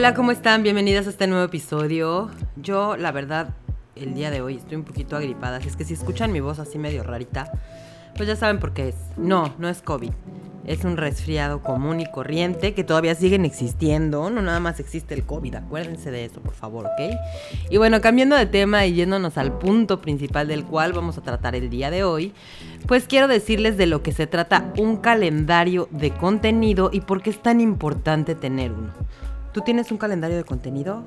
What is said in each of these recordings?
Hola, ¿cómo están? Bienvenidas a este nuevo episodio. Yo, la verdad, el día de hoy estoy un poquito agripada, así es que si escuchan mi voz así medio rarita, pues ya saben por qué es. No, no es COVID. Es un resfriado común y corriente que todavía siguen existiendo. No nada más existe el COVID, acuérdense de eso, por favor, ¿ok? Y bueno, cambiando de tema y yéndonos al punto principal del cual vamos a tratar el día de hoy, pues quiero decirles de lo que se trata un calendario de contenido y por qué es tan importante tener uno. ¿Tú tienes un calendario de contenido?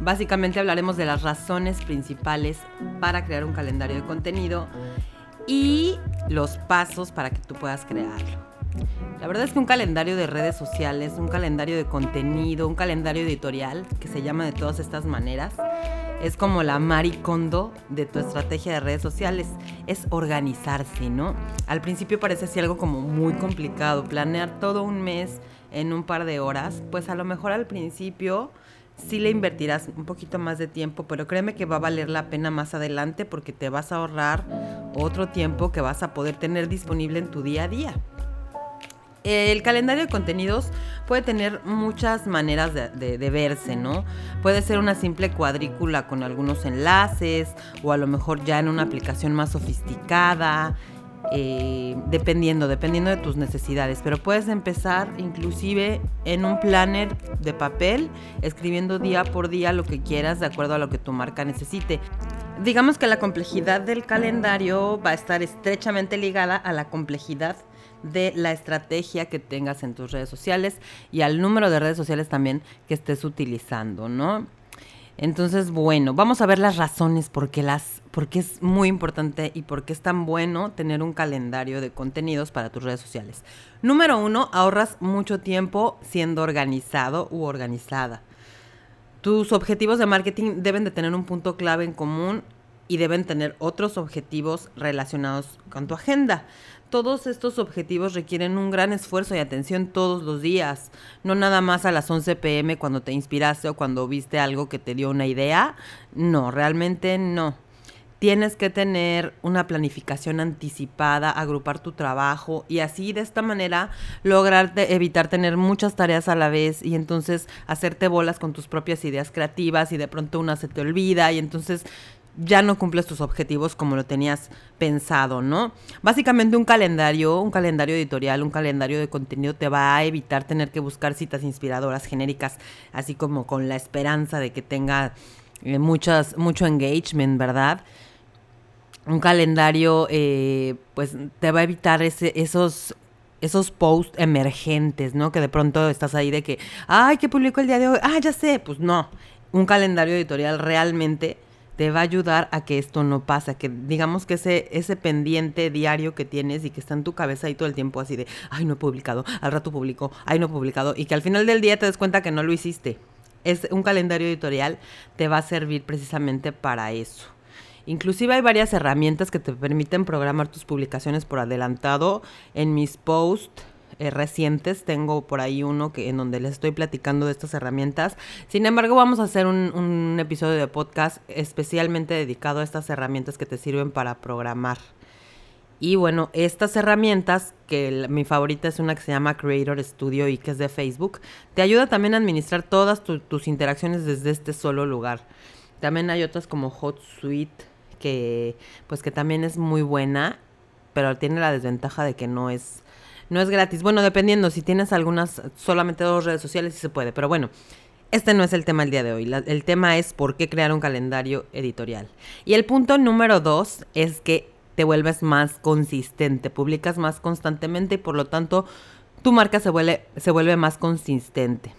Básicamente hablaremos de las razones principales para crear un calendario de contenido y los pasos para que tú puedas crearlo. La verdad es que un calendario de redes sociales, un calendario de contenido, un calendario editorial, que se llama de todas estas maneras, es como la maricondo de tu estrategia de redes sociales. Es organizarse, ¿no? Al principio parece así algo como muy complicado, planear todo un mes en un par de horas, pues a lo mejor al principio sí le invertirás un poquito más de tiempo, pero créeme que va a valer la pena más adelante porque te vas a ahorrar otro tiempo que vas a poder tener disponible en tu día a día. El calendario de contenidos puede tener muchas maneras de, de, verse, ¿no? Puede ser una simple cuadrícula con algunos enlaces o a lo mejor ya en una aplicación más sofisticada eh, dependiendo, dependiendo de tus necesidades. Pero puedes empezar inclusive en un planner de papel, escribiendo día por día lo que quieras de acuerdo a lo que tu marca necesite. Digamos que la complejidad del calendario va a estar estrechamente ligada a la complejidad de la estrategia que tengas en tus redes sociales y al número de redes sociales también que estés utilizando, ¿no? Entonces, bueno, vamos a ver las razones por qué, las, es muy importante y por qué es tan bueno tener un calendario de contenidos para tus redes sociales. Número uno, ahorras mucho tiempo siendo organizado u organizada. Tus objetivos de marketing deben de tener un punto clave en común y deben tener otros objetivos relacionados con tu agenda. Todos estos objetivos requieren un gran esfuerzo y atención todos los días, no nada más a las 11 pm cuando te inspiraste o cuando viste algo que te dio una idea. No, realmente no. Tienes que tener una planificación anticipada, agrupar tu trabajo y así de esta manera lograr evitar tener muchas tareas a la vez y entonces hacerte bolas con tus propias ideas creativas y de pronto una se te olvida y entonces ya no cumples tus objetivos como lo tenías pensado, ¿no? Básicamente un calendario, un calendario editorial, un calendario de contenido te va a evitar tener que buscar citas inspiradoras genéricas, así como con la esperanza de que tenga eh, muchas, mucho engagement, ¿verdad? Un calendario, eh, pues te va a evitar ese, esos esos posts emergentes, ¿no? Que de pronto estás ahí de que, ay, ¿qué publicó el día de hoy? Ah, ya sé. Pues no, un calendario editorial realmente te va a ayudar a que esto no pase, que digamos que ese, ese pendiente diario que tienes y que está en tu cabeza ahí todo el tiempo así de, ay, no he publicado, al rato publico, ay, no he publicado, y que al final del día te des cuenta que no lo hiciste. Es un calendario editorial, te va a servir precisamente para eso. Inclusive hay varias herramientas que te permiten programar tus publicaciones por adelantado. En mis posts eh, recientes. Tengo por ahí uno que en donde les estoy platicando de estas herramientas. Sin embargo, vamos a hacer un, episodio de podcast especialmente dedicado a estas herramientas que te sirven para programar. Y bueno, estas herramientas, que mi favorita es una que se llama Creator Studio y que es de Facebook, te ayuda también a administrar todas tus interacciones desde este solo lugar. También hay otras como HotSuite, que pues que también es muy buena, pero tiene la desventaja de que no es no es gratis. Bueno, dependiendo, si tienes algunas, solamente dos redes sociales, sí se puede. Pero bueno, este no es el tema el día de hoy. el tema es por qué crear un calendario editorial. Y el punto número dos es que te vuelves más consistente, publicas más constantemente y por lo tanto tu marca se vuelve, se vuelve más consistente.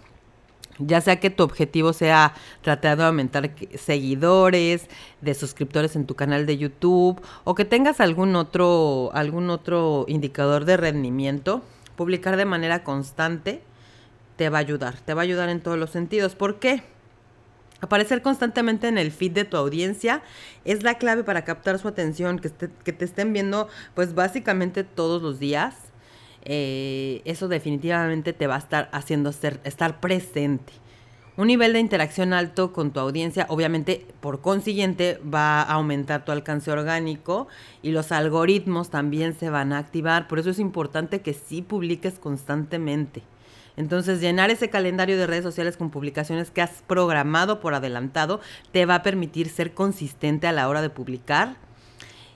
Ya sea que tu objetivo sea tratar de aumentar seguidores, de suscriptores en tu canal de YouTube o que tengas algún otro, algún otro indicador de rendimiento, publicar de manera constante te va a ayudar, te va a ayudar en todos los sentidos. ¿Por qué? Aparecer constantemente en el feed de tu audiencia es la clave para captar su atención, que, que te estén viendo pues básicamente todos los días. Eh, eso definitivamente te va a estar haciendo ser, estar presente. Un nivel de interacción alto con tu audiencia, obviamente, por consiguiente, va a aumentar tu alcance orgánico y los algoritmos también se van a activar. Por eso es importante que sí publiques constantemente. Entonces, llenar ese calendario de redes sociales con publicaciones que has programado por adelantado te va a permitir ser consistente a la hora de publicar.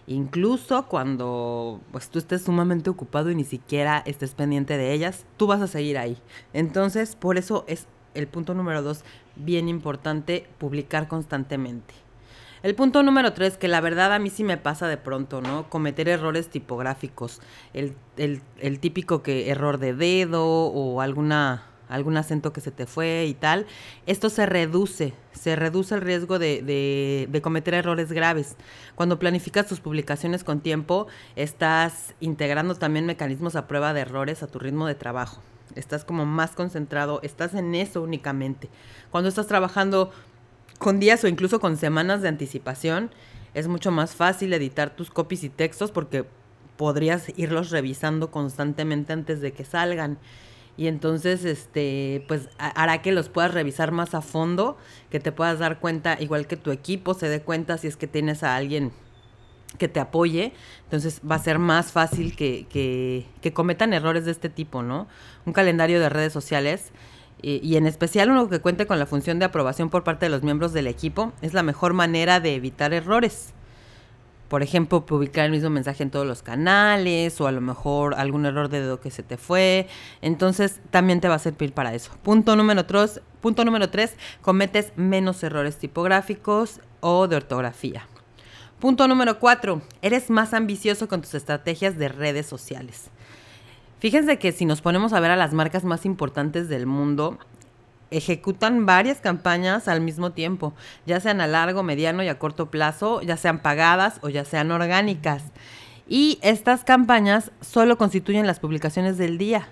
Incluso cuando pues, tú estés sumamente ocupado y ni siquiera estés pendiente de ellas, tú vas a seguir ahí. Entonces, por eso es el punto número dos, bien importante, publicar constantemente. El punto número tres, que la verdad a mí sí me pasa de pronto, ¿no? Cometer errores tipográficos. El, típico que error de dedo o alguna, algún acento que se te fue y tal. Esto se reduce, se reduce el riesgo de, de cometer errores graves. Cuando planificas tus publicaciones con tiempo, estás integrando también mecanismos a prueba de errores a tu ritmo de trabajo. Estás como más concentrado, estás en eso únicamente. Cuando estás trabajando con días o incluso con semanas de anticipación, es mucho más fácil editar tus copies y textos porque podrías irlos revisando constantemente antes de que salgan. Y entonces, este, pues hará que los puedas revisar más a fondo, que te puedas dar cuenta, igual que tu equipo se dé cuenta si es que tienes a alguien que te apoye, entonces va a ser más fácil que, que, que cometan errores de este tipo, ¿no? Un calendario de redes sociales y, en especial uno que cuente con la función de aprobación por parte de los miembros del equipo, es la mejor manera de evitar errores. Por ejemplo, publicar el mismo mensaje en todos los canales o a lo mejor algún error de dedo que se te fue. Entonces, también te va a servir para eso. Punto número tres, punto número tres cometes menos errores tipográficos o de ortografía. Punto número cuatro, eres más ambicioso con tus estrategias de redes sociales. Fíjense que si nos ponemos a ver a las marcas más importantes del mundo, ejecutan varias campañas al mismo tiempo, ya sean a largo, mediano y a corto plazo, ya sean pagadas o ya sean orgánicas. Y estas campañas solo constituyen las publicaciones del día.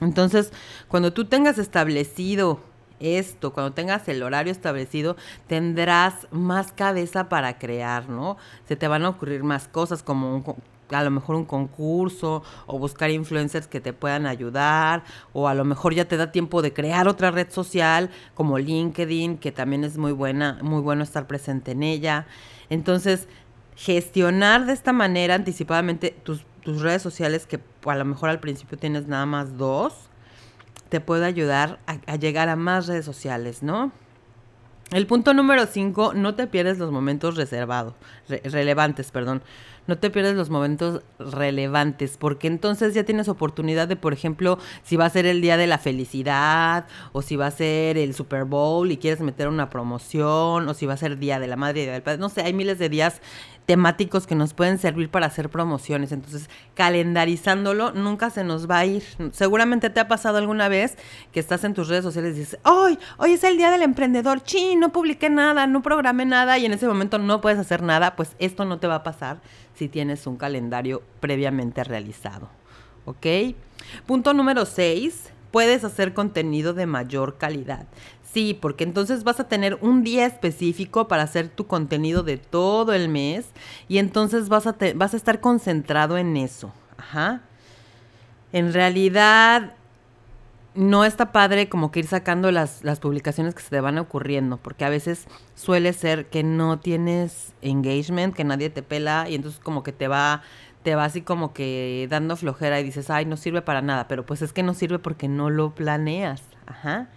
Entonces, cuando tú tengas establecido esto, cuando tengas el horario establecido, tendrás más cabeza para crear, ¿no? Se te van a ocurrir más cosas como un a lo mejor un concurso o buscar influencers que te puedan ayudar o a lo mejor ya te da tiempo de crear otra red social como LinkedIn, que también es muy buena, muy bueno estar presente en ella. Entonces, gestionar de esta manera anticipadamente tus, tus redes sociales, que a lo mejor al principio tienes nada más dos, te puede ayudar a, llegar a más redes sociales, ¿no? El punto número cinco, no te pierdes los momentos reservados, relevantes, perdón no te pierdes los momentos relevantes, porque entonces ya tienes oportunidad de, por ejemplo, si va a ser el día de la felicidad, o si va a ser el Super Bowl y quieres meter una promoción, o si va a ser Día de la Madre y del Padre, no sé, hay miles de días temáticos que nos pueden servir para hacer promociones. Entonces, calendarizándolo, nunca se nos va a ir. Seguramente te ha pasado alguna vez que estás en tus redes sociales y dices, hoy, hoy es el día del emprendedor, chi, no publiqué nada, no programé nada y en ese momento no puedes hacer nada, pues esto no te va a pasar si tienes un calendario previamente realizado. ¿Ok? Punto número 6. Puedes hacer contenido de mayor calidad. Sí, porque entonces vas a tener un día específico para hacer tu contenido de todo el mes y entonces vas a, vas a estar concentrado en eso. Ajá. En realidad, no está padre como que ir sacando las, las, publicaciones que se te van ocurriendo, porque a veces suele ser que no tienes engagement, que nadie te pela y entonces como que te va, te va así como que dando flojera y dices, ay, no sirve para nada, pero pues es que no sirve porque no lo planeas. Ajá.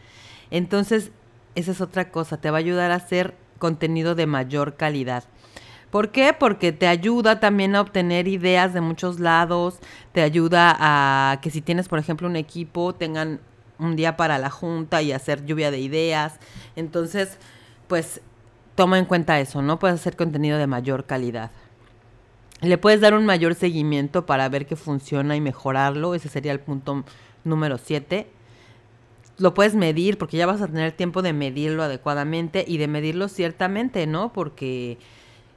Entonces, esa es otra cosa, te va a ayudar a hacer contenido de mayor calidad. ¿Por qué? Porque te ayuda también a obtener ideas de muchos lados, te ayuda a que si tienes, por ejemplo, un equipo, tengan un día para la junta y hacer lluvia de ideas. Entonces, pues toma en cuenta eso, ¿no? Puedes hacer contenido de mayor calidad. Le puedes dar un mayor seguimiento para ver que funciona y mejorarlo. Ese sería el punto número 7 lo puedes medir porque ya vas a tener tiempo de medirlo adecuadamente y de medirlo ciertamente, ¿no? Porque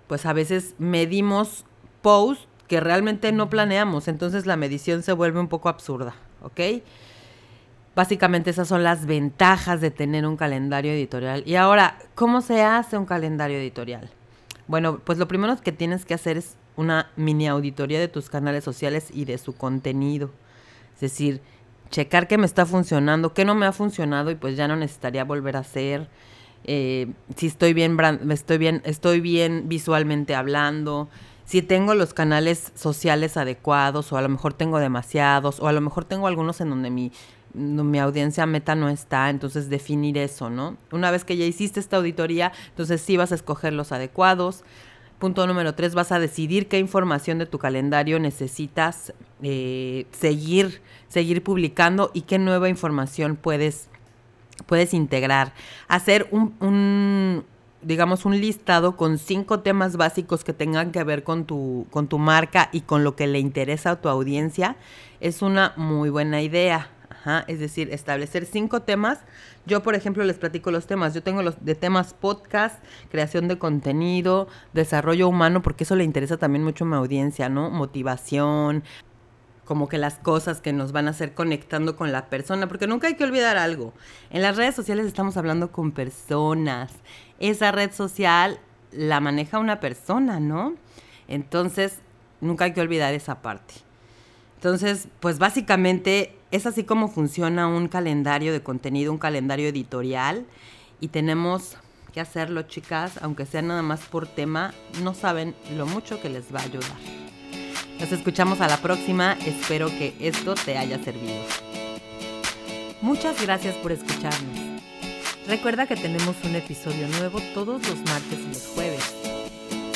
pues a veces medimos posts que realmente no planeamos, entonces la medición se vuelve un poco absurda, ¿ok? Básicamente esas son las ventajas de tener un calendario editorial. Y ahora, ¿cómo se hace un calendario editorial? Bueno, pues lo primero que tienes que hacer es una mini auditoría de tus canales sociales y de su contenido. Es decir, checar qué me está funcionando, qué no me ha funcionado y pues ya no necesitaría volver a hacer. Eh, si estoy bien, estoy bien, estoy bien visualmente hablando, si tengo los canales sociales adecuados o a lo mejor tengo demasiados o a lo mejor tengo algunos en donde mi mi audiencia meta no está, entonces definir eso, ¿no? Una vez que ya hiciste esta auditoría, entonces sí vas a escoger los adecuados. Punto número tres, vas a decidir qué información de tu calendario necesitas eh, seguir, seguir publicando y qué nueva información puedes, puedes integrar. Hacer un, un, digamos, un listado con cinco temas básicos que tengan que ver con tu, con tu marca y con lo que le interesa a tu audiencia es una muy buena idea es decir, establecer cinco temas. Yo, por ejemplo, les platico los temas. Yo tengo los de temas podcast, creación de contenido, desarrollo humano, porque eso le interesa también mucho a mi audiencia, ¿no? Motivación, como que las cosas que nos van a hacer conectando con la persona, porque nunca hay que olvidar algo. En las redes sociales estamos hablando con personas. Esa red social la maneja una persona, ¿no? Entonces, nunca hay que olvidar esa parte. Entonces, pues básicamente es así como funciona un calendario de contenido, un calendario editorial. Y tenemos que hacerlo, chicas, aunque sea nada más por tema, no saben lo mucho que les va a ayudar. Nos escuchamos a la próxima, espero que esto te haya servido. Muchas gracias por escucharnos. Recuerda que tenemos un episodio nuevo todos los martes y los jueves.